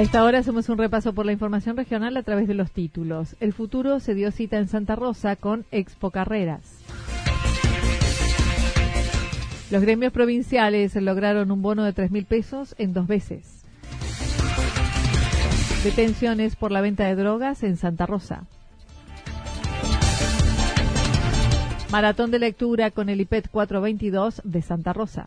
A esta hora hacemos un repaso por la información regional a través de los títulos. El futuro se dio cita en Santa Rosa con Expo Carreras. Los gremios provinciales lograron un bono de 3 mil pesos en dos veces. Detenciones por la venta de drogas en Santa Rosa. Maratón de lectura con el IPET 422 de Santa Rosa.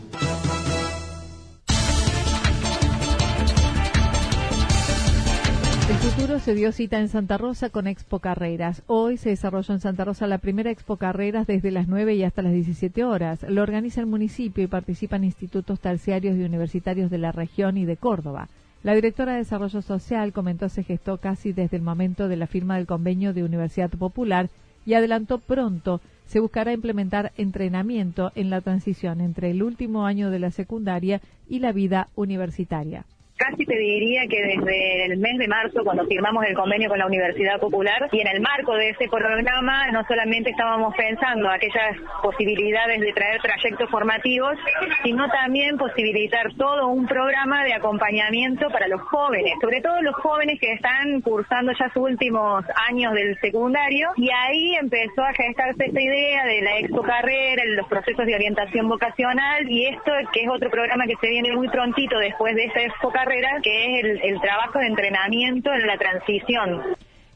Futuro se dio cita en Santa Rosa con Expo Carreras. Hoy se desarrolló en Santa Rosa la primera Expo Carreras desde las 9 y hasta las 17 horas. Lo organiza el municipio y participan institutos terciarios y universitarios de la región y de Córdoba. La directora de Desarrollo Social comentó se gestó casi desde el momento de la firma del convenio de Universidad Popular y adelantó pronto se buscará implementar entrenamiento en la transición entre el último año de la secundaria y la vida universitaria casi te diría que desde el mes de marzo, cuando firmamos el convenio con la Universidad Popular, y en el marco de ese programa no solamente estábamos pensando aquellas posibilidades de traer trayectos formativos, sino también posibilitar todo un programa de acompañamiento para los jóvenes, sobre todo los jóvenes que están cursando ya sus últimos años del secundario, y ahí empezó a gestarse esta idea de la exocarrera, los procesos de orientación vocacional, y esto que es otro programa que se viene muy prontito después de esta exocarrera, que es el, el trabajo de entrenamiento en la transición.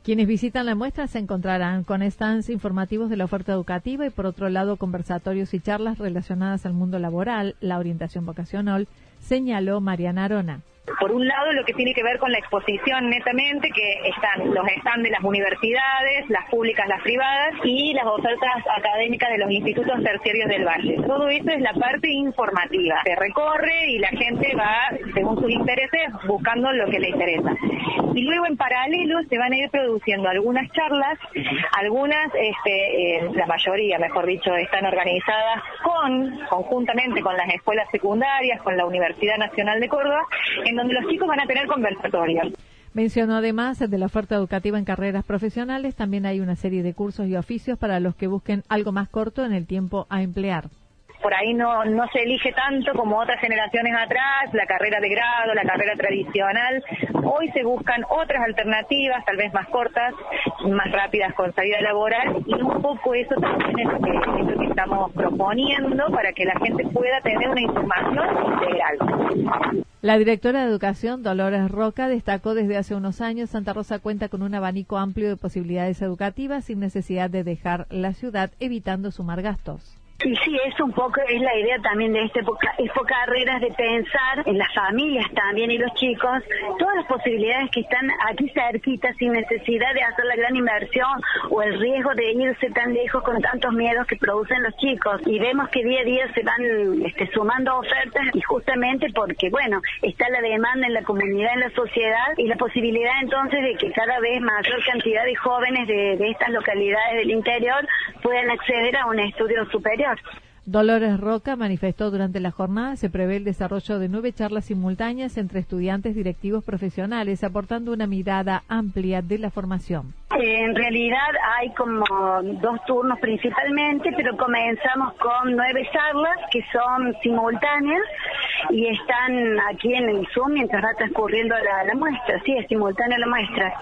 Quienes visitan la muestra se encontrarán con stands informativos de la oferta educativa y por otro lado conversatorios y charlas relacionadas al mundo laboral, la orientación vocacional, señaló Mariana Arona. Por un lado, lo que tiene que ver con la exposición netamente, que están los stands de las universidades, las públicas, las privadas y las ofertas académicas de los institutos terciarios del Valle. Todo eso es la parte informativa. Se recorre y la gente va, según sus intereses, buscando lo que le interesa. Y luego, en paralelo, se van a ir produciendo algunas charlas, algunas, este, eh, la mayoría, mejor dicho, están organizadas con, conjuntamente con las escuelas secundarias, con la Universidad Nacional de Córdoba, donde los chicos van a tener conversatorios. Mencionó además de la oferta educativa en carreras profesionales, también hay una serie de cursos y oficios para los que busquen algo más corto en el tiempo a emplear por ahí no, se elige tanto como otras generaciones atrás, la carrera de grado, la carrera tradicional. Hoy se buscan otras alternativas, tal vez más cortas, más rápidas con salida laboral y un poco eso también es lo que estamos proponiendo para que la gente pueda tener una información integral. La directora de Educación, Dolores Roca, destacó desde hace unos años Santa Rosa cuenta con un abanico amplio de posibilidades educativas sin necesidad de dejar la ciudad, evitando sumar gastos. Y sí, es un poco, es la idea también de esta época, carreras de pensar en las familias también y los chicos, todas las posibilidades que están aquí cerquita sin necesidad de hacer la gran inversión o el riesgo de irse tan lejos con tantos miedos que producen los chicos. Y vemos que día a día se van este, sumando ofertas y justamente porque, bueno, está la demanda en la comunidad, en la sociedad y la posibilidad entonces de que cada vez mayor cantidad de jóvenes de estas localidades del interior puedan acceder a un estudio superior. Dolores Roca manifestó durante la jornada se prevé el desarrollo de nueve charlas simultáneas entre estudiantes directivos profesionales, aportando una mirada amplia de la formación. En realidad hay como dos turnos principalmente, pero comenzamos con nueve charlas que son simultáneas y están aquí en el Zoom mientras va transcurriendo la, la muestra. Sí, es simultánea la muestra.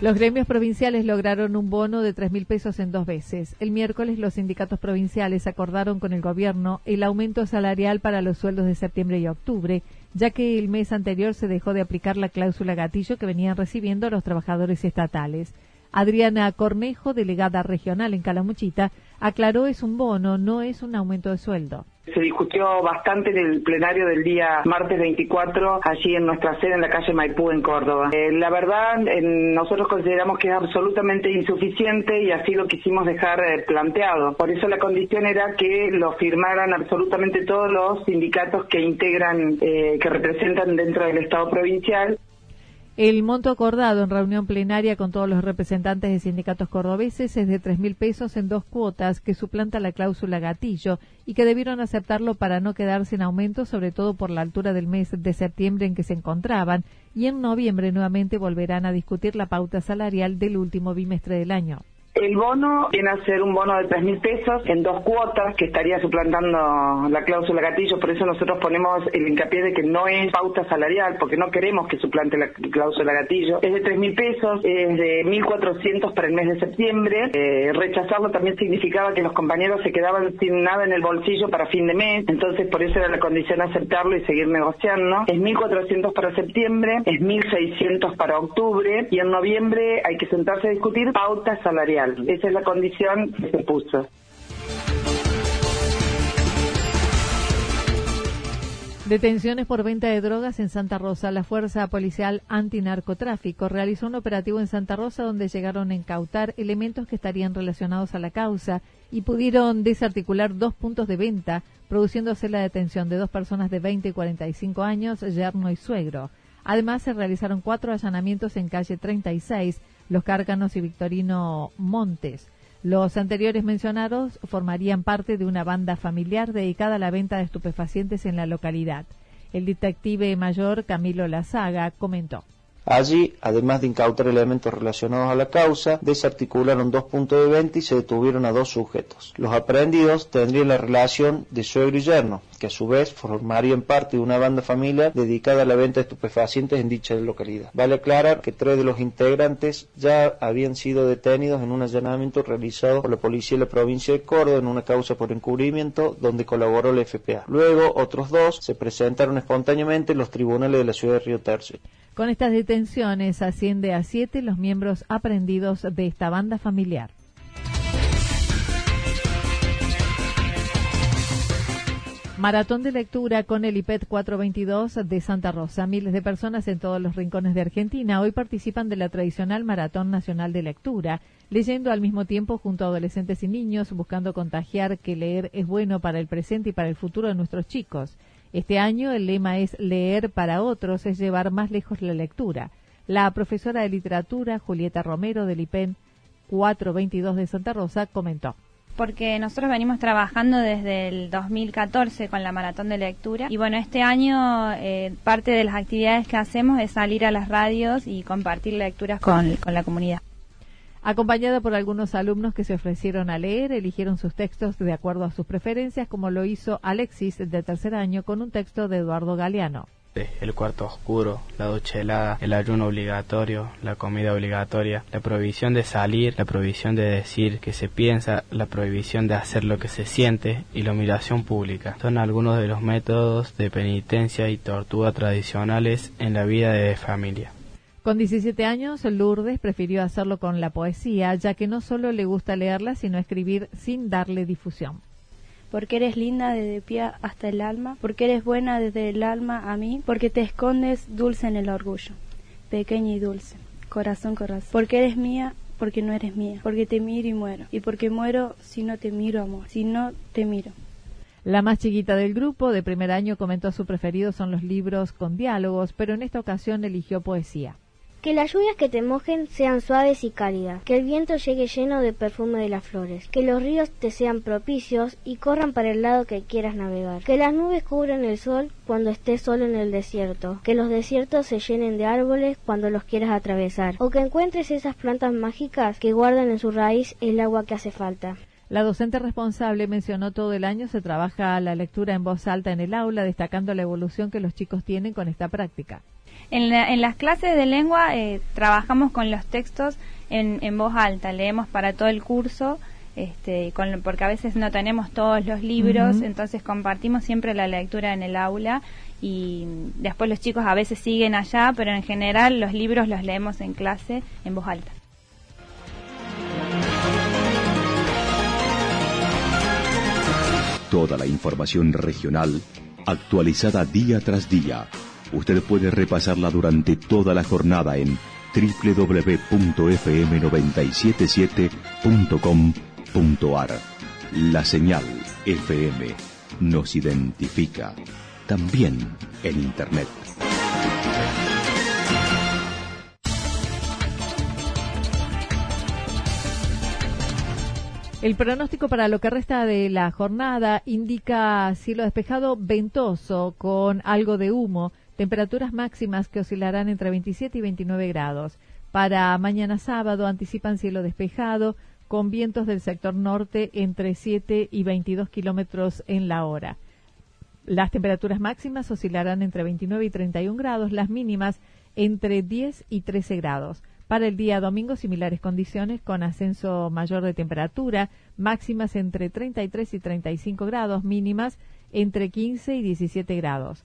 Los gremios provinciales lograron un bono de tres mil pesos en dos veces. El miércoles los sindicatos provinciales acordaron con el gobierno el aumento salarial para los sueldos de septiembre y octubre, ya que el mes anterior se dejó de aplicar la cláusula gatillo que venían recibiendo los trabajadores estatales. Adriana Cornejo, delegada regional en Calamuchita, aclaró es un bono, no es un aumento de sueldo. Se discutió bastante en el plenario del día martes 24, allí en nuestra sede en la calle Maipú, en Córdoba. Eh, la verdad, nosotros consideramos que es absolutamente insuficiente y así lo quisimos dejar eh, planteado. Por eso la condición era que lo firmaran absolutamente todos los sindicatos que integran, eh, que representan dentro del Estado provincial. El monto acordado en reunión plenaria con todos los representantes de sindicatos cordobeses es de tres mil pesos en dos cuotas que suplanta la cláusula gatillo y que debieron aceptarlo para no quedar sin aumento, sobre todo por la altura del mes de septiembre en que se encontraban, y en noviembre nuevamente volverán a discutir la pauta salarial del último bimestre del año. El bono viene a ser un bono de tres mil pesos en dos cuotas que estaría suplantando la cláusula gatillo, por eso nosotros ponemos el hincapié de que no es pauta salarial, porque no queremos que suplante la cláusula gatillo. Es de tres mil pesos, es de 1.400 para el mes de septiembre. Eh, rechazarlo también significaba que los compañeros se quedaban sin nada en el bolsillo para fin de mes, entonces por eso era la condición aceptarlo y seguir negociando. Es 1.400 para septiembre, es 1.600 para octubre y en noviembre hay que sentarse a discutir pauta salarial. Esa es la condición que se puso. Detenciones por venta de drogas en Santa Rosa. La Fuerza Policial Antinarcotráfico realizó un operativo en Santa Rosa donde llegaron a incautar elementos que estarían relacionados a la causa y pudieron desarticular dos puntos de venta, produciéndose la detención de dos personas de 20 y 45 años, yerno y suegro. Además, se realizaron cuatro allanamientos en calle 36 los Cárcanos y Victorino Montes. Los anteriores mencionados formarían parte de una banda familiar dedicada a la venta de estupefacientes en la localidad. El detective mayor Camilo Lazaga comentó. Allí, además de incautar elementos relacionados a la causa, desarticularon dos puntos de venta y se detuvieron a dos sujetos. Los aprendidos tendrían la relación de suegro y yerno, que a su vez formarían parte de una banda familiar dedicada a la venta de estupefacientes en dicha localidad. Vale aclarar que tres de los integrantes ya habían sido detenidos en un allanamiento realizado por la policía de la provincia de Córdoba en una causa por encubrimiento donde colaboró la FPA. Luego, otros dos se presentaron espontáneamente en los tribunales de la ciudad de Río Tercio. Con estas detenciones asciende a siete los miembros aprendidos de esta banda familiar. Maratón de lectura con el IPET 422 de Santa Rosa. Miles de personas en todos los rincones de Argentina hoy participan de la tradicional Maratón Nacional de Lectura, leyendo al mismo tiempo junto a adolescentes y niños, buscando contagiar que leer es bueno para el presente y para el futuro de nuestros chicos. Este año el lema es leer para otros, es llevar más lejos la lectura. La profesora de literatura, Julieta Romero del IPEN 422 de Santa Rosa, comentó porque nosotros venimos trabajando desde el 2014 con la maratón de lectura y bueno, este año eh, parte de las actividades que hacemos es salir a las radios y compartir lecturas con, con la comunidad. Acompañada por algunos alumnos que se ofrecieron a leer, eligieron sus textos de acuerdo a sus preferencias, como lo hizo Alexis de tercer año con un texto de Eduardo Galeano. El cuarto oscuro, la ducha helada, el ayuno obligatorio, la comida obligatoria, la prohibición de salir, la prohibición de decir que se piensa, la prohibición de hacer lo que se siente y la humillación pública. Son algunos de los métodos de penitencia y tortura tradicionales en la vida de familia. Con 17 años, Lourdes prefirió hacerlo con la poesía, ya que no solo le gusta leerla, sino escribir sin darle difusión porque eres linda desde pie hasta el alma, porque eres buena desde el alma a mí, porque te escondes dulce en el orgullo, pequeña y dulce, corazón, corazón, porque eres mía, porque no eres mía, porque te miro y muero, y porque muero si no te miro, amor, si no te miro. La más chiquita del grupo, de primer año, comentó su preferido son los libros con diálogos, pero en esta ocasión eligió poesía. Que las lluvias que te mojen sean suaves y cálidas, que el viento llegue lleno de perfume de las flores, que los ríos te sean propicios y corran para el lado que quieras navegar, que las nubes cubran el sol cuando estés solo en el desierto, que los desiertos se llenen de árboles cuando los quieras atravesar, o que encuentres esas plantas mágicas que guardan en su raíz el agua que hace falta. La docente responsable mencionó todo el año se trabaja la lectura en voz alta en el aula, destacando la evolución que los chicos tienen con esta práctica. En, las clases de lengua eh, trabajamos con los textos en, voz alta, leemos para todo el curso, este, porque a veces no tenemos todos los libros, entonces compartimos siempre la lectura en el aula y después los chicos a veces siguen allá, pero en general los libros los leemos en clase en voz alta. Toda la información regional actualizada día tras día Usted puede repasarla durante toda la jornada en www.fm977.com.ar. La señal FM nos identifica también en Internet. El pronóstico para lo que resta de la jornada indica cielo despejado ventoso con algo de humo Temperaturas máximas que oscilarán entre 27 y 29 grados. Para mañana sábado anticipan cielo despejado con vientos del sector norte entre 7 y 22 kilómetros en la hora. Las temperaturas máximas oscilarán entre 29 y 31 grados, las mínimas entre 10 y 13 grados. Para el día domingo, similares condiciones con ascenso mayor de temperatura, máximas entre 33 y 35 grados, mínimas entre 15 y 17 grados.